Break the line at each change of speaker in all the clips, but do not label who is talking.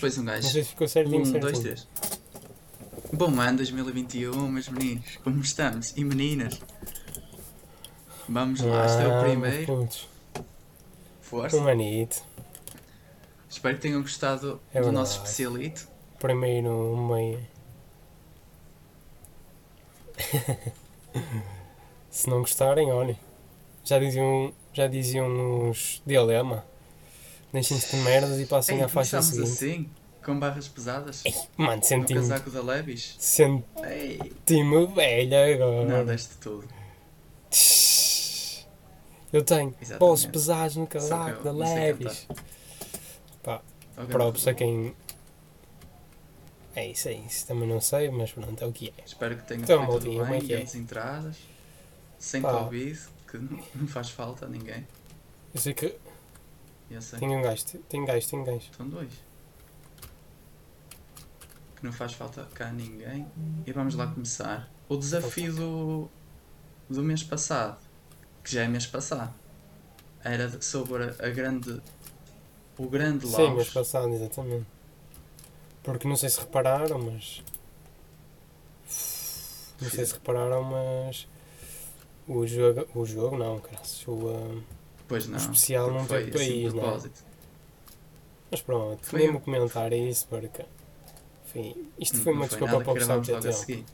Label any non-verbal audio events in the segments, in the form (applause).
Depois um
Não
gajo.
sei se ficou certinho,
Um,
certinho.
dois, três. Bom ano 2021, meus meninos. Como estamos? E meninas? Vamos lá, este é o primeiro.
putz,
Força.
Um anito.
Espero que tenham gostado
É
do nosso especialito.
Primeiro um meio. (laughs) Se não gostarem, olhem. Já diziam, já diziam nos dilema. Deixem-se de merdas e passem
Ei,
à faixa seguinte.
assim, com barras pesadas.
Mano,
No
senti-me
casaco da Levis.
senti
Ei,
velho agora.
não, deste tudo.
Eu tenho
Exatamente.
bolsos pesados no casaco da Levis.
Ok,
Props a quem. É isso, é isso. Também não sei, mas pronto, é o que é.
Espero que tenham
Então,
feito tudo
é
bem,
que é?
grandes entradas, sem
Pá.
Covid, que não faz falta a ninguém.
Eu sei que
Eu sei.
tem um gajo, tem gajo, tem gajo.
São dois. Que não faz falta cá a ninguém. E vamos lá começar. O desafio do, do mês passado, que já é mês passado, era sobre a, grande. O grande
Sim, mês
Laos.
passado, exatamente. Porque não sei se repararam, mas. Não sei se repararam, mas. O jogo. O jogo não, graças. O, ah,
Pois não.
especial não
foi
teve
assim de
país, não
propósito.
mas pronto,
Foi um-
vou comentar isso porque. Enfim, isto
Não-
foi
não
uma desculpa
nada
para o
que
pessoal ter tempo.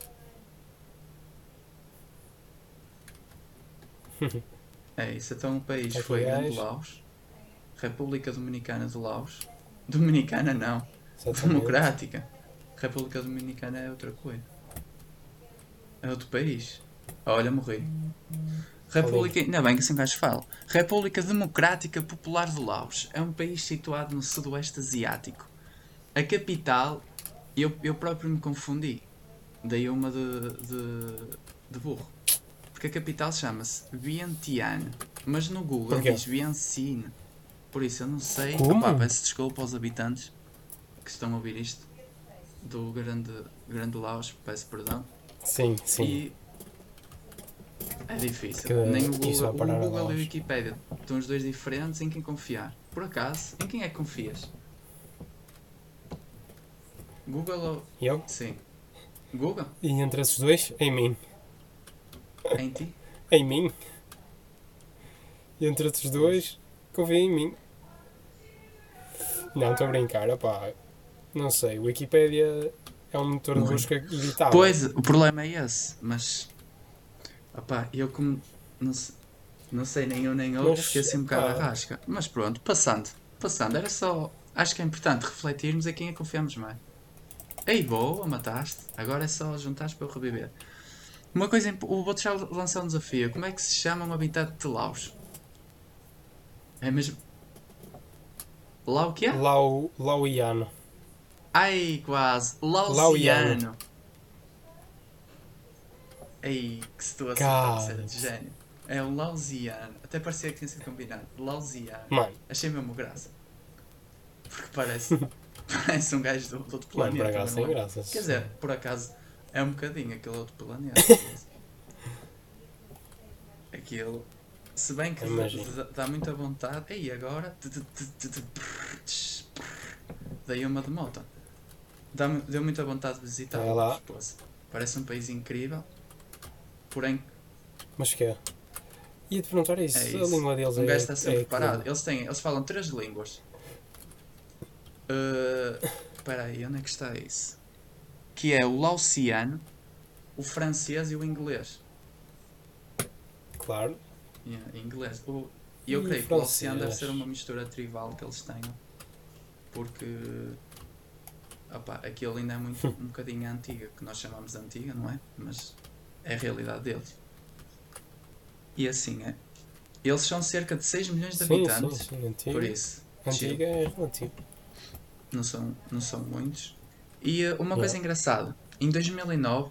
É isso, então o país
Aqui
foi
gajo.
Laos, República Dominicana de Laos. (laughs) Dominicana não,
Exatamente.
Democrática. República Dominicana é outra coisa. É outro país. Olha, morri. República. Ainda bem que assim um gajo fala. República Democrática Popular de Laos. É um país situado no Sudoeste Asiático. A capital. Eu, eu próprio me confundi. Dei uma de, de, de burro. Porque a capital chama-se Vientiane. Mas no Google diz Vientiane. Por isso eu não sei.
Como?
Opa, peço desculpa aos habitantes que estão a ouvir isto. Do grande, grande Laos. Peço perdão.
Sim, sim.
E é difícil.
Que
Nem o
isso
Google,
vai parar
o
a
Google e o
Laos.
Wikipedia estão os dois diferentes em quem confiar. Por acaso, em quem é que confias? Google ou.
Eu?
Sim. Google?
E entre esses dois, em mim.
Em ti?
Em mim. E entre esses dois, confia em mim. Não, estou a brincar, opá. Não sei, Wikipedia é um motor de
Morri.
busca evitável.
Pois, o problema é esse, mas. Opá, eu como. Não sei, não sei nem eu nem outro, fiquei assim um bocado à rasca. Mas pronto, passando. Passando, era só. Acho que é importante refletirmos a quem é que confiamos mais. Ei, boa, mataste. Agora é só juntares para eu reviver. Uma coisa, imp- o vou-te já lançar um desafio. Como é que se chama um habitante de Laos? É mesmo. Lá o que é?
Lau, Lauiano.
Ai, quase. Lausiano.
Lauiano.
Ei, que situação parceira de gênio. É um Lausiano. Até parecia que tinha sido combinado. Lausiano.
Mano,
Achei mesmo graça. Porque parece, (laughs) parece um gajo do, do outro
mano,
planeta.
por acaso tem
é?
graça.
Quer dizer, por acaso é um bocadinho aquele outro planeta. (laughs) Aquilo. Se bem que dá- muita vontade. E agora. Dei uma de moto. Deu muita vontade de visitar. Parece um país incrível. Porém,
Mas que é? Ia-te perguntar isso.
É
A
isso.
língua deles
um
é.
gajo está sempre
é
preparado.
que-
Eles, têm, eles falam três línguas. Uh, Espera aí, onde é que está isso? Que é o laociano, o francês e o inglês.
Claro.
Yeah, inglês. O, e eu
E
creio que o laociano deve ser uma mistura tribal que eles tenham. Porque opá, aquilo ainda é muito, (laughs) um bocadinho antiga, que nós chamamos de antiga, não é? Mas é a realidade deles. E assim é. Eles são cerca de 6 milhões de
Sim,
habitantes.
sim, sim. Antiga,
Por isso.
antiga é relativo.
não são, não são muitos. E uh, uma coisa
Yeah.
engraçada, em 2009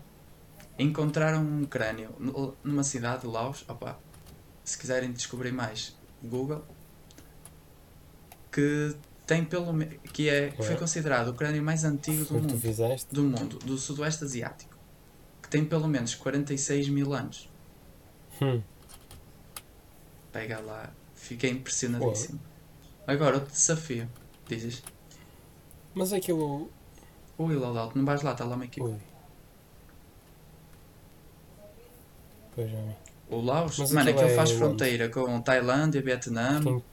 encontraram um crânio nu- numa cidade de Laos. Opa, se quiserem descobrir mais, Google. Que tem pelo que é que foi
Yeah.
considerado o crânio mais antigo do mundo, do mundo, do sudoeste asiático, tem pelo menos 46 mil anos.
Hum.
Pega lá, fiquei impressionadíssimo. Agora outro desafio, dizes?
Mas aquilo.
Ui, loadout, não vais lá, está lá uma equipa.
Ui. Pois vi.
O Laos,
Mas
mano,
aquilo
aquilo
é
faz fronteira com Tailândia, Vietnã.
Quem-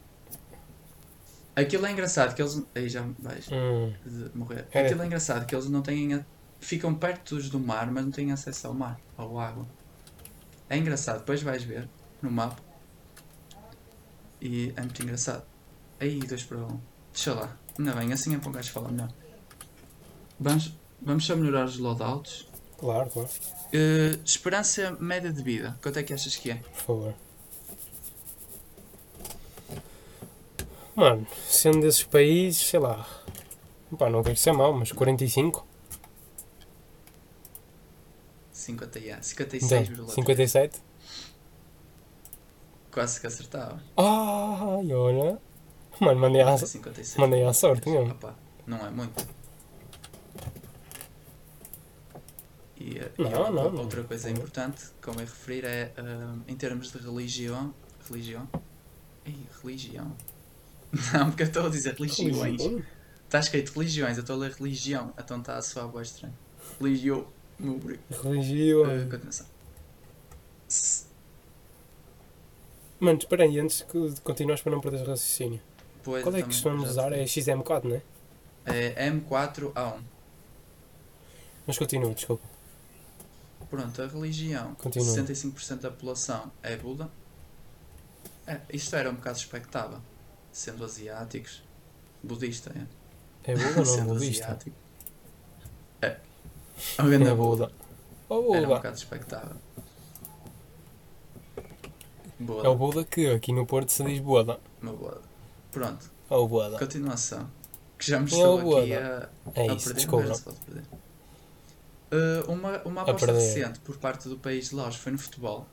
Aquilo é engraçado que eles. Aí já vais
Hum.
morrer.
É.
Aquilo é engraçado que eles não têm. Ficam perto do mar, mas não têm acesso ao mar, ao água. É engraçado, depois vais ver no mapa. E é muito engraçado. Aí, 2 para 1. Um. Deixa lá. Ainda bem, assim é para um gajo falar melhor. Vamos, vamos só melhorar os loadouts.
Claro, claro.
Eh, esperança média de vida. Quanto é que achas que é?
Por favor. Mano, sendo desses países, sei lá. Pá, não quero ser mau, mas 45?
50, yeah,
Então,
56,3.
57?
Quase que acertava.
Ai, olha. Mano, mandei à,
56.
mandei à sorte mesmo.
Opa, não é muito. E, eh, e
Não,
outra-
não,
outra coisa importante que convém referir é ah, em termos de religião. Religião? Ei, religião. (laughs) Não, porque eu estou a dizer religiões. Está escrito religiões, eu estou a ler religião, então está a soar boa estranho. Religião. Meu bri-
Religião.
Ah, continuação.
Mano, espera aí, antes que- de continuares para não perderes raciocínio.
Pois,
Qual é que costumamos usar? É XM4, não é?
É M4A1.
Mas continua, desculpa.
Pronto, a religião,
Continua.
65% da população é Buda. É, isto era um bocado expectável, sendo asiáticos. Budista, é?
É Buda ou não (laughs)
sendo
budista?
asiático. É.
É
da
Buda. Oh,
Era um
Buda.
bocado expectável.
É o Buda que aqui no Porto se diz Buda.
uma boa. Pronto,
É o Buda.
continuação. Que já me
é
estou aqui
Buda?
a,
É
a
isso,
perder,
desculpa.
mas se pode perder. Uh, uma, uma aposta
perder.
recente por parte do país de Laos foi no futebol.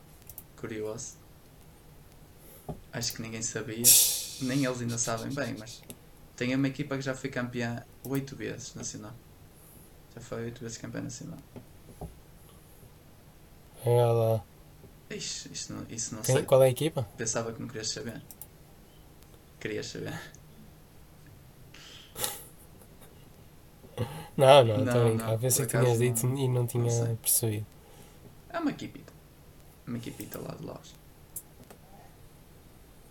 Curioso. Acho que ninguém sabia. Nem eles ainda sabem bem, mas tem uma equipa que já foi campeã oito vezes nacional. Já foi oito vezes campeã nacional.
Lá.
Ixi, isso não, isso não
Quem-
sei.
qual é a equipa?
Pensava que não querias saber. Querias saber. (laughs)
Não, não,
Não,
estou a brincar.
não,
Pensei que tinhas dito
não-
e não tinha
sei.
percebido.
É uma equipita. Uma equipita lá de Laos.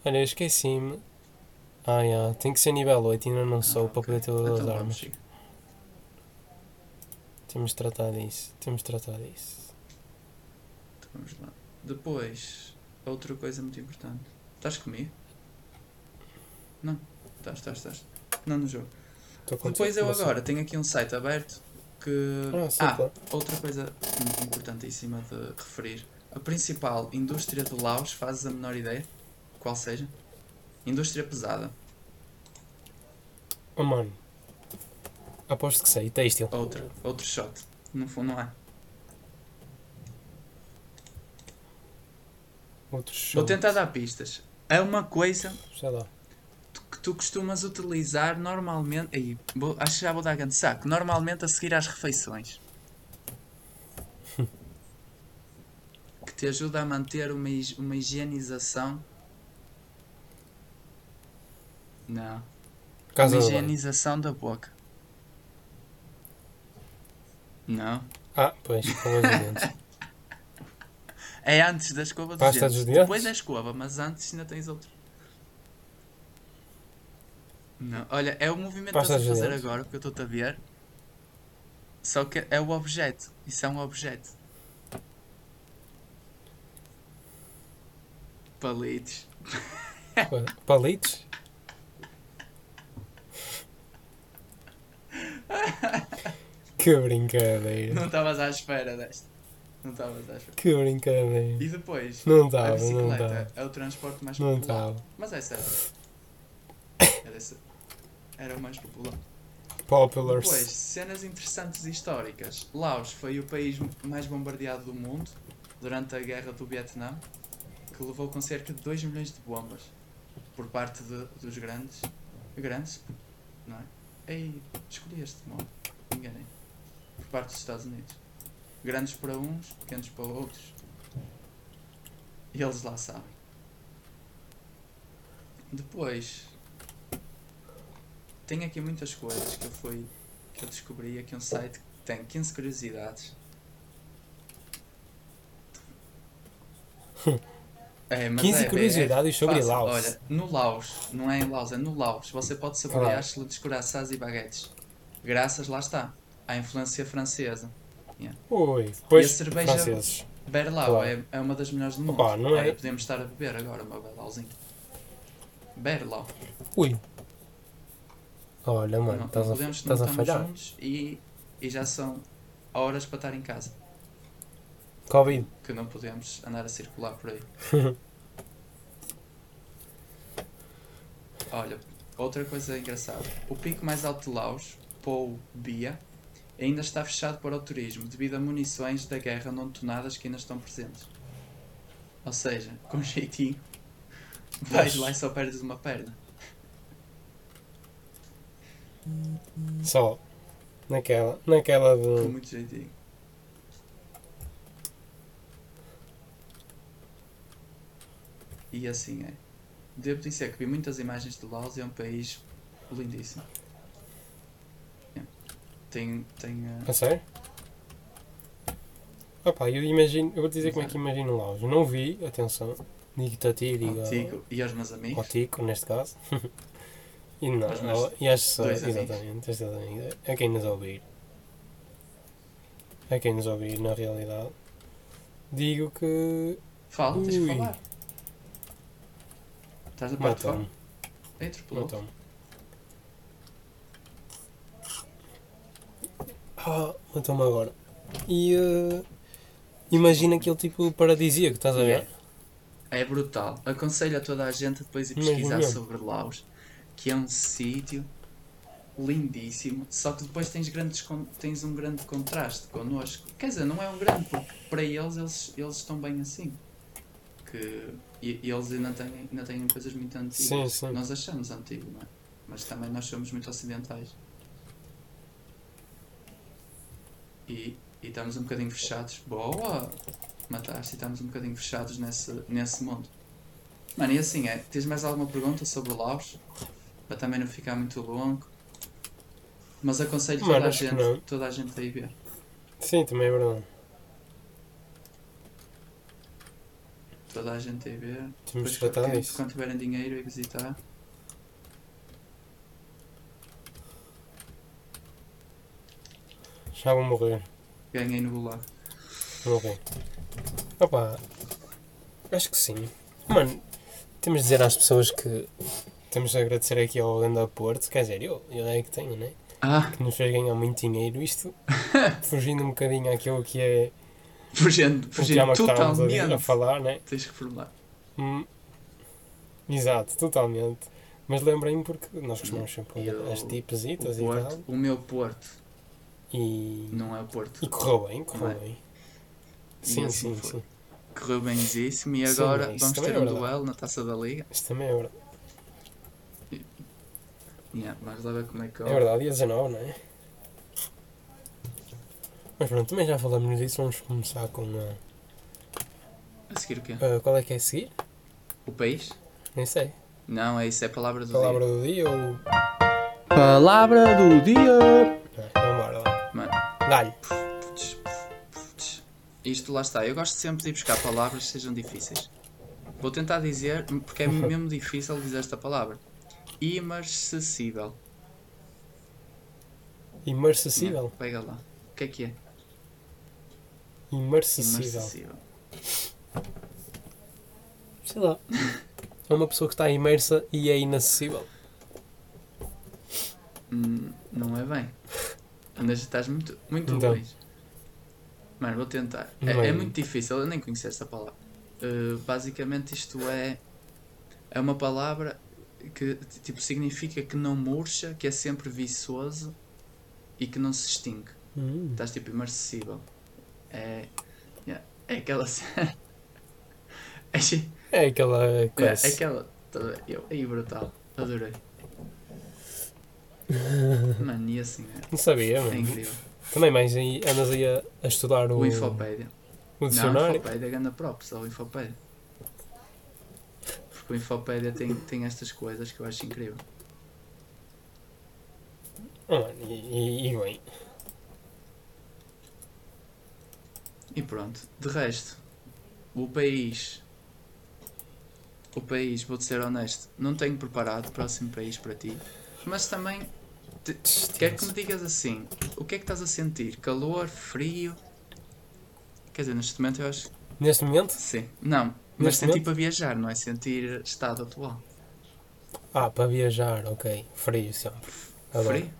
Olha, eu esqueci-me. Ah, yeah. tem que ser nível 8, ainda não sou
Ah,
para poder ter todas
Então
armas. Temos de tratar disso. Temos de tratar disso.
Então vamos lá. Depois, outra coisa muito importante. Estás comigo? Não. Estás, estás, estás. Não no jogo. Depois eu agora tenho aqui um site aberto que.
Ah, sim,
Ah,
claro.
outra coisa muito importantíssima de referir. A principal indústria do Laos, fazes a menor ideia? Qual seja? Indústria pesada.
Oh, mano. Aposto que sei. Têxtil.
Outra. Outro shot. No fundo não é.
Outro
Vou
show.
tentar dar pistas. É uma coisa
Sei lá.
que tu costumas utilizar normalmente. Aí, vou- acho que já vou dar grande saco. Normalmente a seguir às refeições. (laughs) que te ajuda a manter uma, hig- uma higienização. Não.
Casa do banho.
higienização da boca. Não.
Ah, pois. Escova dos dentes. (laughs)
É antes da escova dos
Pasta
dentes.
dos dentes?
Depois da escova, mas antes ainda tens outro. Não. Olha, é o movimento que
Pasta
estás a fazer
dentes?
agora, porque eu estou-te a ver. Só que é o objeto. Isso é um objeto. Palitos.
Pa- Palitos? (laughs) que brincadeira.
Não estavas à espera desta. Não estavas à espera.
Que brincadeira.
E depois,
Não
a
estava, não
bicicleta
estava.
é o transporte mais
Não
popular.
estava.
Mas essa era. Era, esse- era o mais popular.
Populars.
Depois, cenas interessantes e históricas. Laos foi o país mais bombardeado do mundo durante a guerra do Vietnã, que levou com cerca de 2 milhões de bombas por parte de- dos grandes. Grandes? Não é? Ei, escolhi este modo. Enganei. Por parte dos Estados Unidos. Grandes para uns, pequenos para outros. E eles lá sabem. Depois. tem aqui muitas coisas que eu fui. que eu descobri aqui um site que tem 15 curiosidades. (laughs) É, mas
15
é,
curiosidades sobre
fácil.
Laos.
Olha, no Laos, não é em Laos, é no Laos. Você pode saborear
Claro.
excelentes corações e baguetes. Graças, lá está, à influência francesa.
Ui,
E a cerveja-
franceses.
Berlau
Claro.
é, é uma das melhores do mundo.
Opa, não é?
Olha, podemos estar a beber agora uma Berlauzinho. Berlau.
Ui. Olha, mano,
não,
estás
não
a,
podemos, não
estás a falhar.
juntos e, e já são horas para estar em casa.
Covid.
Que não podemos andar a circular por aí. (laughs) Olha, outra coisa engraçada. O pico mais alto de Laos, Pou Bia, ainda está fechado para o turismo devido a munições da guerra não detonadas que ainda estão presentes. Ou seja, com jeitinho, vais lá e só perdes uma perna.
Só. Naquela, naquela
Com
de.
muito jeitinho. E assim é. Devo dizer que vi muitas imagens de Laos e é um país lindíssimo. Tem. tem uh,
A sério? Opa, eu imagino. Eu vou dizer como é que imagino Laos. Eu não vi, atenção. Digo-te a ti, digo
ao
a-
Tico e aos meus
ao
amigos.
Tico, neste caso. (laughs) e não, ela- e às pessoas, exatamente, exatamente. A quem nos ouvir. A quem nos ouvir, na realidade. Digo que.
Fala, tens que
Ui.
falar. Estás na parte de fora? Entro pelo.
Matou-me. Ah, matou-me agora. E. eh, imagina aquele tipo paradisíaco, estás a ver?
Yeah. É brutal. Aconselho a toda a gente depois ir pesquisar sobre Laos, que é um sítio lindíssimo, só que depois tens, grandes, tens um grande contraste connosco. Quer dizer, não é um grande, porque para eles, eles, eles estão bem assim. Que, e, e eles ainda têm, ainda têm coisas muito antigas.
Sim, sim.
Nós achamos antigo, não é? Mas também nós somos muito ocidentais. E, e estamos um bocadinho fechados. Boa! Mataste e estamos um bocadinho fechados nesse, nesse mundo. Mano, e assim é. Tens mais alguma pergunta sobre o Laos? Para também não ficar muito longo. Mas aconselho
Mano,
toda a
que
gente, toda a gente a ir ver.
Sim, também é verdade.
Toda a gente a ir ver.
Temos
Depois,
de tratar
quando, quando tiverem dinheiro e visitar.
Já vou morrer.
Ganhei no Gulag.
Morrer. Opa, acho que sim. Mano, temos de dizer às pessoas que temos de agradecer aqui ao Ganda Porto. Quer dizer, eu, eu é que tenho, né?
Ah,
Que nos fez ganhar muito dinheiro. Isto (laughs) fugindo um bocadinho àquilo que é
fugindo, fugindo
que estávamos a, a
totalmente.
falar, né?
Tens que formular.
Hum, exato, totalmente. Mas lembrem-me porque nós costumamos sempre
E eu-
as tipesitas e tal.
O meu Porto
E,
não é o Porto.
e correu bem, correu
é?
bem. Sim,
assim
sim,
foi.
sim.
Correu bemzíssimo e
Sim,
agora
isso
vamos ter
é
um
verdade.
duelo na taça da Liga.
Isso também é verdade.
Yeah, vamos lá ver como é que
É verdade, dia 19, não é? Mas pronto, também já falamos disso, vamos começar com a.
A seguir o quê?
a- qual é que é a seguir?
O país?
Nem sei.
Não, é isso, é a palavra do
Palavra
dia.
do dia ou.
Palavra do dia! Putz. isto lá está. Eu gosto sempre de ir buscar palavras que sejam difíceis. Vou tentar dizer, porque é mesmo difícil dizer esta palavra. Imarcessível.
Imarcessível.
Pega lá. O que é que é?
Imarcessível. Sei lá. É uma pessoa que está imersa e é inacessível.
Hum, não é bem. Andas, estás muito, muito
Então.
longe. Mano, vou tentar. É,
é
é
muito.
difícil, eu nem conheço esta palavra. Uh, basicamente isto é é uma palavra que tipo significa que não murcha, que é sempre viçoso e que não se extingue.
Hum.
Estás tipo imarcessível. É yeah, é aquela (laughs) é,
É aquela
é,
coisa.
é aquela tá a ver? eu, aí brutal. Adorei. (laughs) Mano, e assim é,
Não sabia,
é
mano.
incrível.
Também mais aí, andas aí a, a estudar o,
O Infopédia.
o
Não, o
dicionário.
Infopédia ganda props ao Infopédia. Porque o Infopédia tem, tem estas coisas que eu acho incrível.
Oh, mano, e, e, e bem.
E pronto. De resto, o país. O país, vou-te ser honesto, não tenho preparado o próximo país para ti. Mas também quero que me digas assim: o que é que estás a sentir? Calor, frio? Quer dizer, neste momento eu acho.
Neste momento?
Sim. Não, mas
Neste
sentir
momento?
para viajar, não é sentir estado atual.
Ah, para viajar, ok. Frio sempre.
Frio?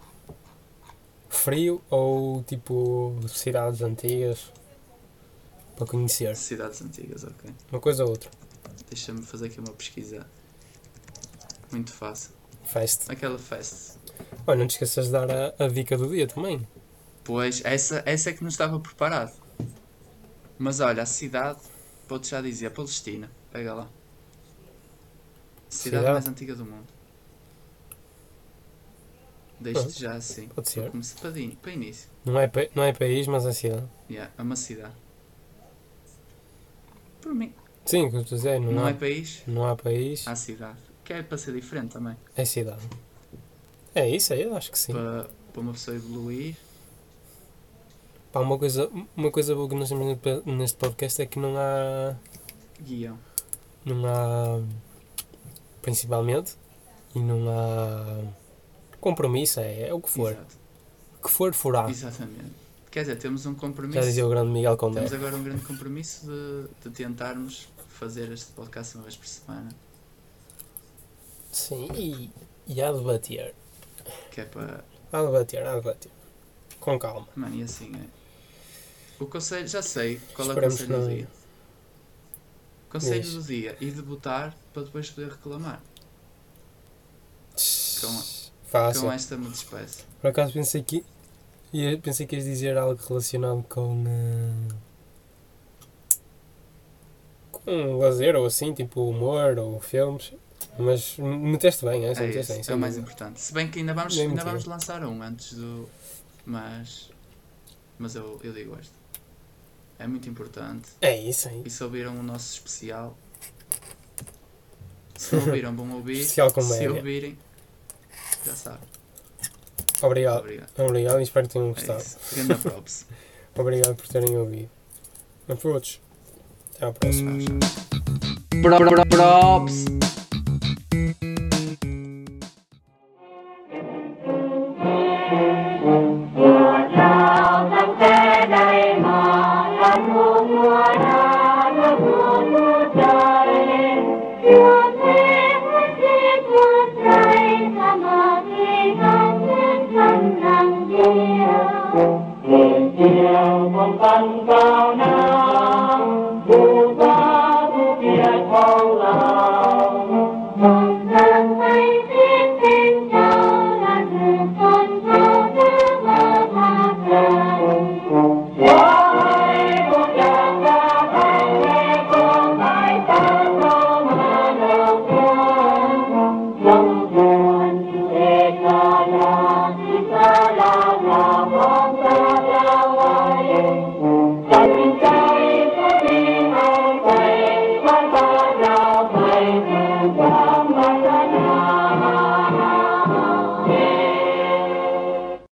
Frio ou tipo cidades antigas para conhecer.
Cidades antigas, ok.
Uma coisa ou outra.
Deixa-me fazer aqui uma pesquisa. Muito fácil.
Fest.
Aquela fest.
Olha, não te esqueças de dar a, a dica do dia também.
Pois, essa, essa é que não estava preparado. Mas olha, a cidade, vou-te já dizer, Palestina. Pega lá. Cidade
Cidade?
mais antiga do mundo. Deixo-te
Pronto.
já assim.
Pode ser.
Começar- para, para início.
Não é, não é país, mas é cidade.
Yeah, é uma cidade. Por mim.
Sim, o que eu estou a dizer, não,
Não,
há,
é país,
não há país,
há cidade. Que é para ser diferente também.
é cidade. É isso aí, eu acho que sim.
Para, para uma pessoa evoluir.
Pá, uma, coisa, uma coisa boa que nós temos neste- podcast é que não há.
Guião.
Não há. Principalmente. E não há. Compromisso, é, é o que for.
Exato.
O que for, forá.
Exatamente. Quer dizer, temos um compromisso.
Já dizia o grande Miguel Condé.
Temos agora um grande compromisso de, de tentarmos fazer este podcast uma vez por semana.
Sim, e, e há de bater.
Que é para.
Há de bater, há de bater. Com calma.
Mano, e assim é. O conselho, já sei qual é o conselho do dia. Conselho
Diz.
do dia e debutar para depois poder reclamar. Com,
Fácil.
com esta me despeço.
Por acaso pensei que. Pensei que ias dizer algo relacionado com. eh, com lazer ou assim, tipo humor ou filmes. Mas meteste bem, é?
É,
meteste
esse,
bem,
é o mais importante. Se bem que ainda vamos,
Nem
ainda vamos lançar um antes do. Mas. Mas eu, eu digo este. É muito importante.
É isso aí.
E se ouviram o nosso especial. (laughs) Se ouviram, vão ouvir.
Especial
se
comédia.
ouvirem, já sabem.
Obrigado.
Obrigado.
Obrigado e espero que tenham
É
gostado.
props. (laughs)
Obrigado por terem ouvido. Mas por outros. Até à próxima.
Props.
Thank you.